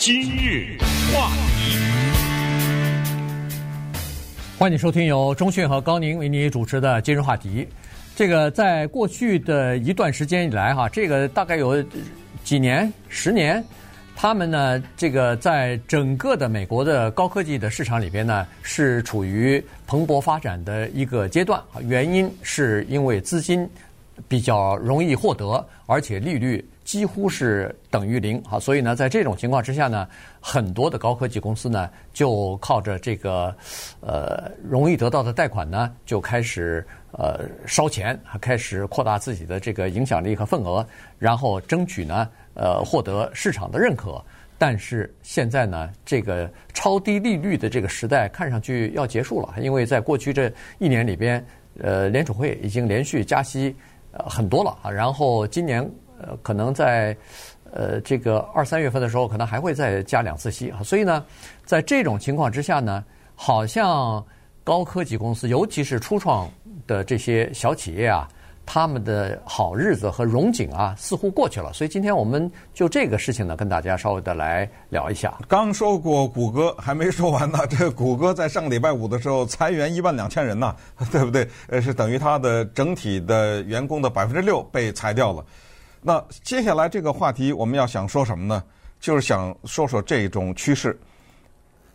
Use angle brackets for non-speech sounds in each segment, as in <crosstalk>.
今日话题，欢迎收听由中讯和高宁为你主持的今日话题。这个在过去的一段时间以来，哈，这个大概有几年、十年，他们呢，这个在整个的美国的高科技的市场里边呢，是处于蓬勃发展的一个阶段。原因是因为资金比较容易获得，而且利率。几乎是等于零，好，所以呢，在这种情况之下呢，很多的高科技公司呢，就靠着这个呃容易得到的贷款呢，就开始呃烧钱，开始扩大自己的这个影响力和份额，然后争取呢呃获得市场的认可。但是现在呢，这个超低利率的这个时代看上去要结束了，因为在过去这一年里边，呃，联储会已经连续加息呃很多了啊，然后今年。呃，可能在呃这个二三月份的时候，可能还会再加两次息啊。所以呢，在这种情况之下呢，好像高科技公司，尤其是初创的这些小企业啊，他们的好日子和荣景啊，似乎过去了。所以今天我们就这个事情呢，跟大家稍微的来聊一下。刚说过谷歌，还没说完呢。<laughs> 这谷歌在上个礼拜五的时候裁员一万两千人呢，<laughs> 对不对？呃，是等于它的整体的员工的百分之六被裁掉了。那接下来这个话题我们要想说什么呢？就是想说说这种趋势。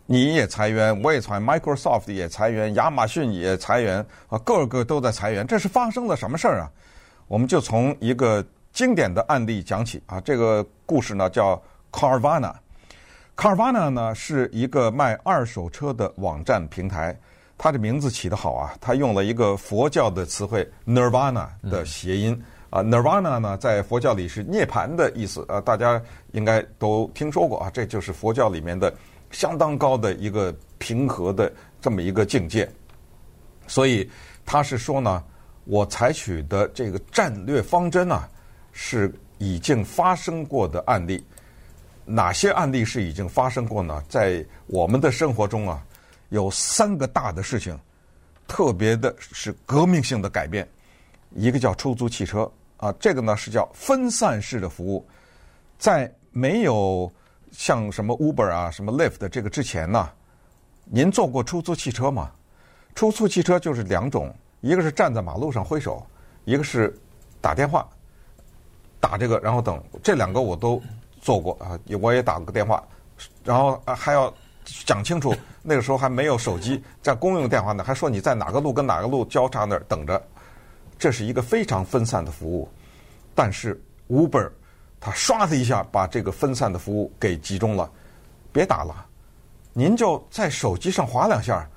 你也裁员，我也裁，Microsoft 也裁员，亚马逊也裁员，啊，个个都在裁员。这是发生了什么事儿啊？我们就从一个经典的案例讲起啊。这个故事呢叫 Carvana。Carvana 呢是一个卖二手车的网站平台，它的名字起得好啊，它用了一个佛教的词汇 Nirvana 的谐音。啊，Nirvana 呢，在佛教里是涅槃的意思，呃，大家应该都听说过啊，这就是佛教里面的相当高的一个平和的这么一个境界。所以他是说呢，我采取的这个战略方针啊，是已经发生过的案例。哪些案例是已经发生过呢？在我们的生活中啊，有三个大的事情，特别的是革命性的改变。一个叫出租汽车。啊，这个呢是叫分散式的服务，在没有像什么 Uber 啊、什么 Lyft 这个之前呢，您坐过出租汽车吗？出租汽车就是两种，一个是站在马路上挥手，一个是打电话打这个，然后等。这两个我都做过啊，我也打过电话，然后还要讲清楚，那个时候还没有手机，在公用电话呢，还说你在哪个路跟哪个路交叉那儿等着。这是一个非常分散的服务，但是 Uber 它唰的一下把这个分散的服务给集中了，别打了，您就在手机上划两下，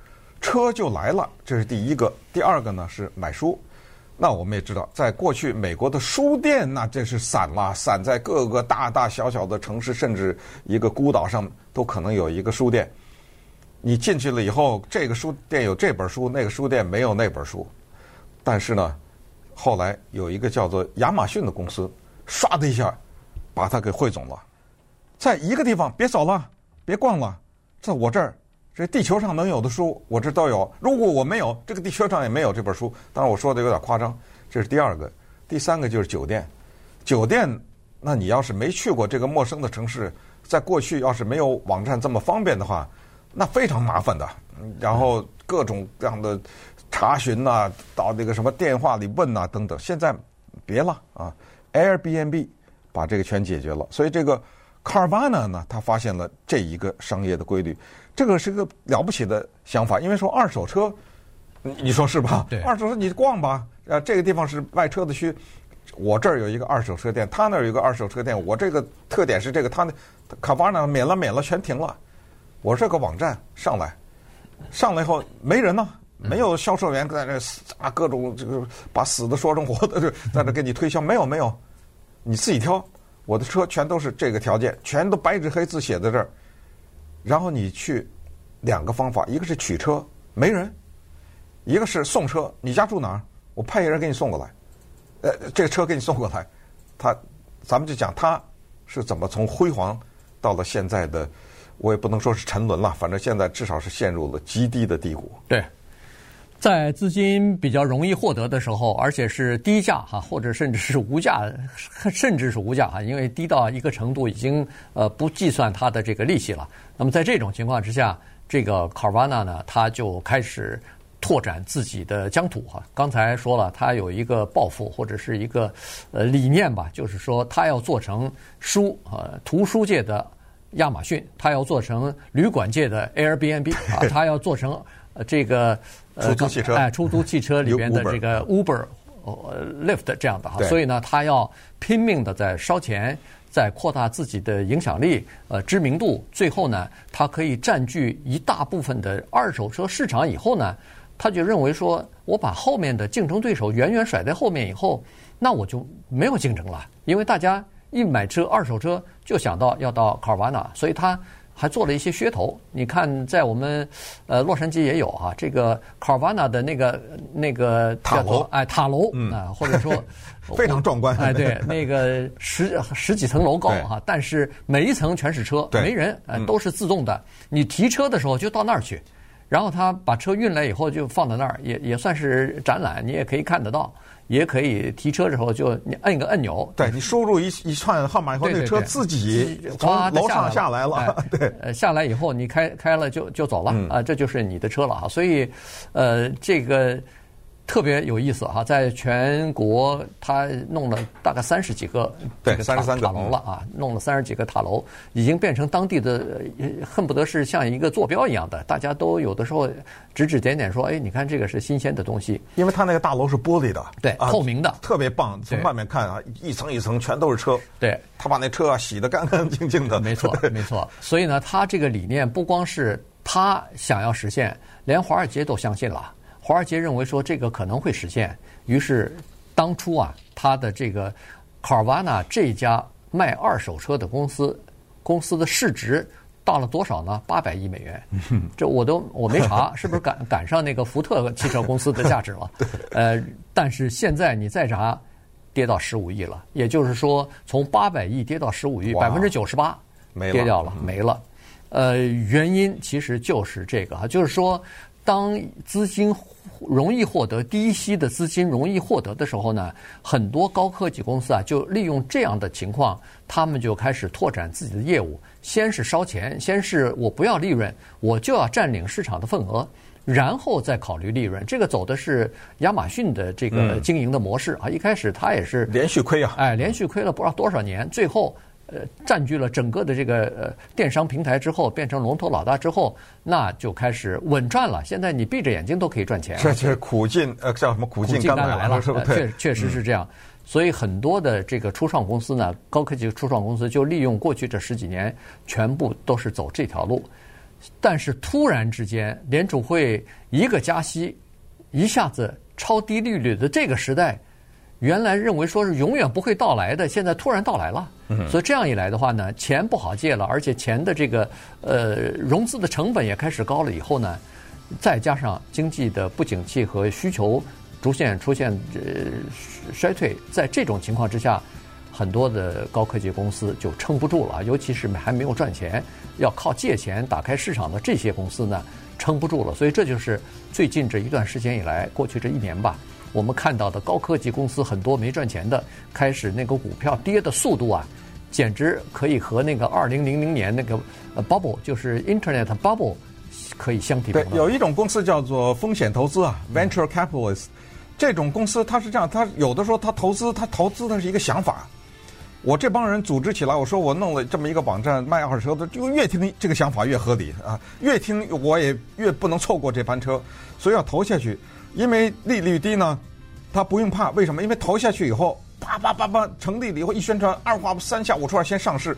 车就来了。这是第一个。第二个呢是买书，那我们也知道，在过去美国的书店那这是散了，散在各个大大小小的城市，甚至一个孤岛上都可能有一个书店。你进去了以后，这个书店有这本书，那个书店没有那本书，但是呢。后来有一个叫做亚马逊的公司，唰的一下把它给汇总了，在一个地方，别走了，别逛了，在我这儿，这地球上能有的书，我这都有。如果我没有，这个地球上也没有这本书。当然我说的有点夸张。这是第二个，第三个就是酒店。酒店，那你要是没去过这个陌生的城市，在过去要是没有网站这么方便的话，那非常麻烦的。然后各种各样的。查询呐、啊，到那个什么电话里问呐、啊，等等。现在别了啊，Airbnb 把这个全解决了。所以这个 Carvana 呢，他发现了这一个商业的规律，这个是个了不起的想法。因为说二手车，你说是吧？对。二手车你逛吧，呃，这个地方是卖车的区，我这儿有一个二手车店，他那儿有一个二手车店，我这个特点是这个，他那 Carvana 免了免了全停了，我这个网站上来，上来以后没人呢。没有销售员在那啊，各种这个把死的说成活的，在那给你推销。没有没有，你自己挑。我的车全都是这个条件，全都白纸黑字写在这儿。然后你去两个方法，一个是取车没人，一个是送车。你家住哪儿？我派一人给你送过来。呃，这个车给你送过来，他咱们就讲他是怎么从辉煌到了现在的，我也不能说是沉沦了，反正现在至少是陷入了极低的低谷。对。在资金比较容易获得的时候，而且是低价哈，或者甚至是无价，甚至是无价哈，因为低到一个程度已经呃不计算它的这个利息了。那么在这种情况之下，这个 Carvana 呢，它就开始拓展自己的疆土哈。刚才说了，它有一个抱负或者是一个呃理念吧，就是说它要做成书呃图书界的亚马逊，它要做成旅馆界的 Airbnb 啊，它要做成这个。出租汽车，哎，出租汽车里边的这个 Uber、呃 Lyft 这样的哈，所以呢，他要拼命的在烧钱，在扩大自己的影响力、呃知名度，最后呢，他可以占据一大部分的二手车市场以后呢，他就认为说，我把后面的竞争对手远远甩在后面以后，那我就没有竞争了，因为大家一买车二手车就想到要到 Carvana，所以他。还做了一些噱头，你看，在我们呃洛杉矶也有啊，这个 Carvana 的那个那个塔楼，哎塔楼啊，或者说 <laughs> 非常壮观，哎对，<laughs> 那个十十几层楼高哈，但是每一层全是车，没人，呃都是自动的，你提车的时候就到那儿去，然后他把车运来以后就放在那儿，也也算是展览，你也可以看得到。也可以提车的时候就你按一个按钮，对你输入一一串号码以后，那车自己从楼上下来了。<laughs> 对，呃，下来以后你开开了就就走了啊，这就是你的车了啊。所以，呃，这个。特别有意思哈，在全国他弄了大概三十几个这个塔塔楼了啊，弄了三十几个塔楼，已经变成当地的恨不得是像一个坐标一样的，大家都有的时候指指点点说，哎，你看这个是新鲜的东西，因为他那个大楼是玻璃的，对，透明的，特别棒，从外面看啊，一层一层全都是车，对，他把那车啊洗得干干净净的，没错，没错，所以呢，他这个理念不光是他想要实现，连华尔街都相信了。华尔街认为说这个可能会实现，于是当初啊，他的这个 Carvana 这家卖二手车的公司，公司的市值到了多少呢？八百亿美元。这我都我没查，是不是赶赶上那个福特汽车公司的价值了？<laughs> 呃，但是现在你再查，跌到十五亿了。也就是说，从八百亿跌到十五亿，百分之九十八跌掉了，没了。呃，原因其实就是这个哈，就是说。当资金容易获得低息的资金容易获得的时候呢，很多高科技公司啊，就利用这样的情况，他们就开始拓展自己的业务。先是烧钱，先是我不要利润，我就要占领市场的份额，然后再考虑利润。这个走的是亚马逊的这个经营的模式啊。一开始他也是连续亏啊，哎，连续亏了不知道多少年，最后。呃，占据了整个的这个呃电商平台之后，变成龙头老大之后，那就开始稳赚了。现在你闭着眼睛都可以赚钱。<laughs> 这是苦尽呃叫什么苦尽甘来了？确确实是这样。所以很多的这个初创公司呢，高科技初创公司就利用过去这十几年，全部都是走这条路。但是突然之间，联储会一个加息，一下子超低利率的这个时代。原来认为说是永远不会到来的，现在突然到来了。所以这样一来的话呢，钱不好借了，而且钱的这个呃融资的成本也开始高了。以后呢，再加上经济的不景气和需求逐渐出现呃衰退，在这种情况之下，很多的高科技公司就撑不住了，尤其是还没有赚钱，要靠借钱打开市场的这些公司呢，撑不住了。所以这就是最近这一段时间以来，过去这一年吧。我们看到的高科技公司很多没赚钱的，开始那个股票跌的速度啊，简直可以和那个二零零零年那个 bubble，就是 Internet bubble，可以相提并论。对，有一种公司叫做风险投资啊，venture capitalist，这种公司它是这样，它有的时候它投资，它投资的是一个想法。我这帮人组织起来，我说我弄了这么一个网站卖二手车的，就越听这个想法越合理啊，越听我也越不能错过这班车，所以要投下去。因为利率低呢，他不用怕。为什么？因为投下去以后，啪啪啪啪成立了以后，一宣传，二话不三下五除二先上市，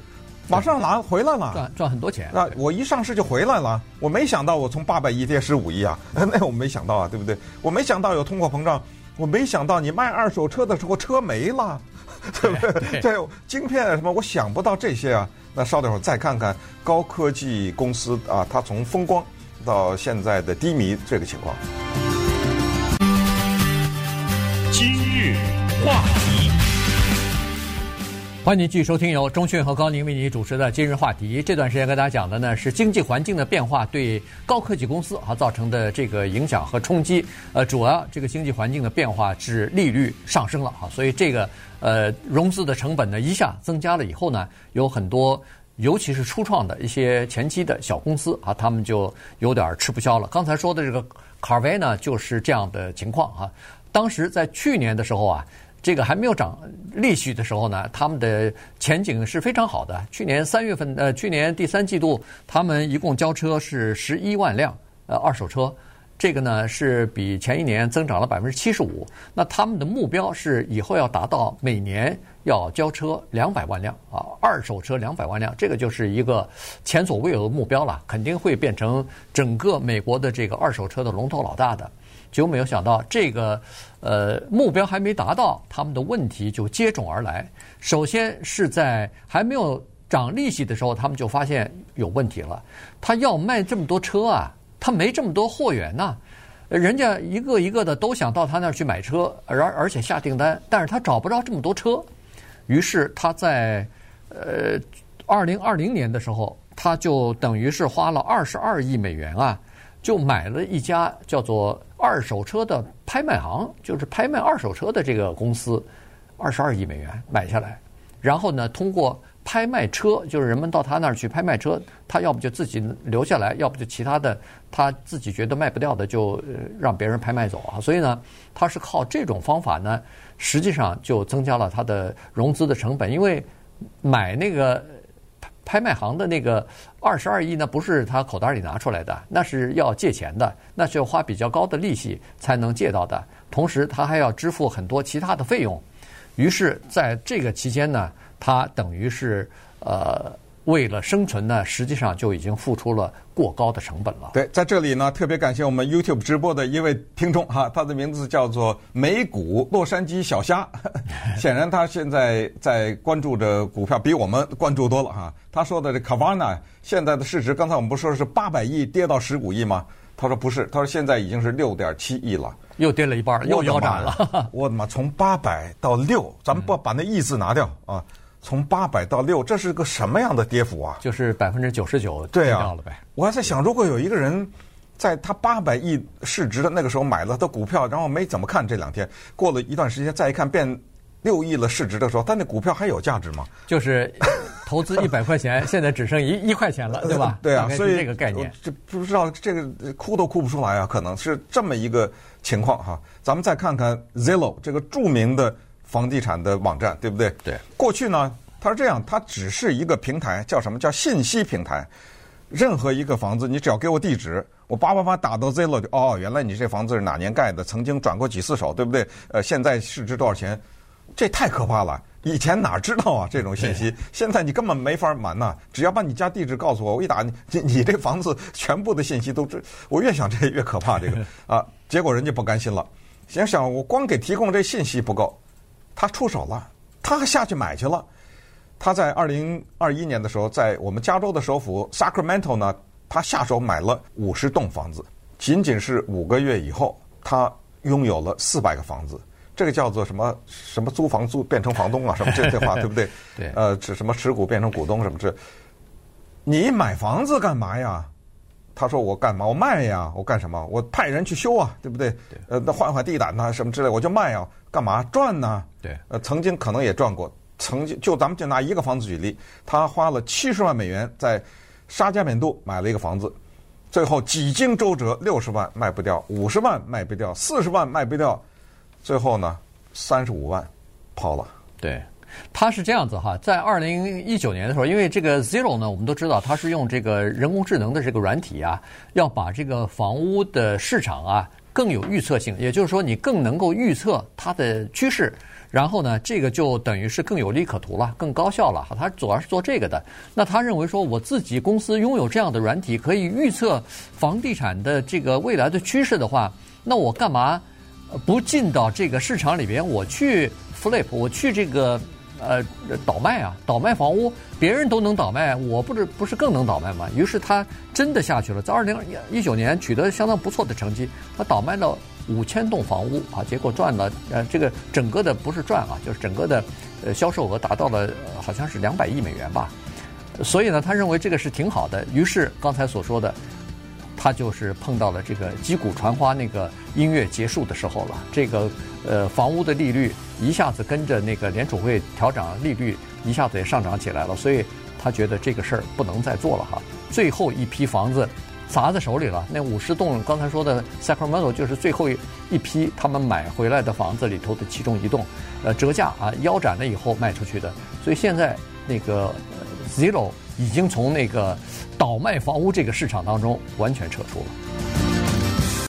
马上拿回来了，赚赚很多钱。那我一上市就回来了。我没想到我从八百亿跌十五亿啊，<laughs> 那我没想到啊，对不对？我没想到有通货膨胀，我没想到你卖二手车的时候车没了，<laughs> 对不对？这晶片什么，我想不到这些啊。那稍等会儿再看看高科技公司啊，它从风光到现在的低迷这个情况。今日话题，欢迎您继续收听由中讯和高宁为您主持的今日话题。这段时间跟大家讲的呢是经济环境的变化对高科技公司啊造成的这个影响和冲击。呃，主要这个经济环境的变化是利率上升了啊，所以这个呃融资的成本呢一下增加了以后呢，有很多尤其是初创的一些前期的小公司啊，他们就有点吃不消了。刚才说的这个 Carvana 就是这样的情况啊。当时在去年的时候啊。这个还没有涨利息的时候呢，他们的前景是非常好的。去年三月份，呃，去年第三季度，他们一共交车是十一万辆，呃，二手车，这个呢是比前一年增长了百分之七十五。那他们的目标是以后要达到每年要交车两百万辆啊，二手车两百万辆，这个就是一个前所未有的目标了，肯定会变成整个美国的这个二手车的龙头老大的。就没有想到这个，呃，目标还没达到，他们的问题就接踵而来。首先是在还没有涨利息的时候，他们就发现有问题了。他要卖这么多车啊，他没这么多货源呐。人家一个一个的都想到他那儿去买车，而而且下订单，但是他找不着这么多车。于是他在呃二零二零年的时候，他就等于是花了二十二亿美元啊。就买了一家叫做二手车的拍卖行，就是拍卖二手车的这个公司，二十二亿美元买下来，然后呢，通过拍卖车，就是人们到他那儿去拍卖车，他要不就自己留下来，要不就其他的他自己觉得卖不掉的就让别人拍卖走啊。所以呢，他是靠这种方法呢，实际上就增加了他的融资的成本，因为买那个。拍卖行的那个二十二亿呢，不是他口袋里拿出来的，那是要借钱的，那是要花比较高的利息才能借到的。同时，他还要支付很多其他的费用。于是，在这个期间呢，他等于是呃。为了生存呢，实际上就已经付出了过高的成本了。对，在这里呢，特别感谢我们 YouTube 直播的一位听众哈，他的名字叫做美股洛杉矶小虾，<laughs> 显然他现在在关注着股票，比我们关注多了哈。他说的这 Carvana 现在的市值，刚才我们不说是八百亿跌到十五亿吗？他说不是，他说现在已经是六点七亿了，又跌了一半，又腰斩了。<laughs> 我的妈，从八百到六，咱们不把那亿字拿掉啊。从八百到六，这是个什么样的跌幅啊？就是百分之九十九跌掉了呗。我还在想，如果有一个人在他八百亿市值的那个时候买了他的股票，然后没怎么看这两天，过了一段时间再一看变六亿了市值的时候，他那股票还有价值吗？就是投资一百块钱，<laughs> 现在只剩一一块钱了，对吧？对啊，所以这个概念，这不知道这个哭都哭不出来啊，可能是这么一个情况哈。咱们再看看 Zillow 这个著名的。房地产的网站，对不对？对。过去呢，它是这样，它只是一个平台，叫什么？叫信息平台。任何一个房子，你只要给我地址，我叭叭叭打到 Zillow 就哦，原来你这房子是哪年盖的，曾经转过几次手，对不对？呃，现在市值多少钱？这太可怕了！以前哪知道啊这种信息？现在你根本没法瞒呐，只要把你家地址告诉我，我一打你，你你这房子全部的信息都知。我越想这越可怕，这个啊，结果人家不甘心了，想想我光给提供这信息不够。他出手了，他还下去买去了。他在二零二一年的时候，在我们加州的首府 Sacramento 呢，他下手买了五十栋房子。仅仅是五个月以后，他拥有了四百个房子。这个叫做什么？什么租房租变成房东啊？什么这这话 <laughs> 对不对？对。呃，指什么持股变成股东什么这？你买房子干嘛呀？他说：“我干嘛？我卖呀！我干什么？我派人去修啊，对不对？对。呃，那换换地毯呐，什么之类，我就卖呀。干嘛赚呢？对。呃，曾经可能也赚过。曾经就咱们就拿一个房子举例，他花了七十万美元在沙加缅度买了一个房子，最后几经周折，六十万卖不掉，五十万卖不掉，四十万卖不掉，最后呢，三十五万抛了。对。”他是这样子哈，在二零一九年的时候，因为这个 Zillow 呢，我们都知道它是用这个人工智能的这个软体啊，要把这个房屋的市场啊更有预测性，也就是说你更能够预测它的趋势，然后呢，这个就等于是更有利可图了，更高效了。他主要是做这个的。那他认为说，我自己公司拥有这样的软体，可以预测房地产的这个未来的趋势的话，那我干嘛不进到这个市场里边，我去 flip，我去这个。呃，倒卖啊，倒卖房屋，别人都能倒卖，我不是不是更能倒卖吗？于是他真的下去了，在二零一九年取得相当不错的成绩，他倒卖了五千栋房屋啊，结果赚了呃这个整个的不是赚啊，就是整个的呃销售额达到了好像是两百亿美元吧。所以呢，他认为这个是挺好的。于是刚才所说的，他就是碰到了这个击鼓传花那个音乐结束的时候了。这个呃，房屋的利率一下子跟着那个联储会调整利率，一下子也上涨起来了。所以他觉得这个事儿不能再做了哈。最后一批房子砸在手里了，那五十栋刚才说的 Sacramento 就是最后一批他们买回来的房子里头的其中一栋，呃，折价啊腰斩了以后卖出去的。所以现在那个。Zero 已经从那个倒卖房屋这个市场当中完全撤出了。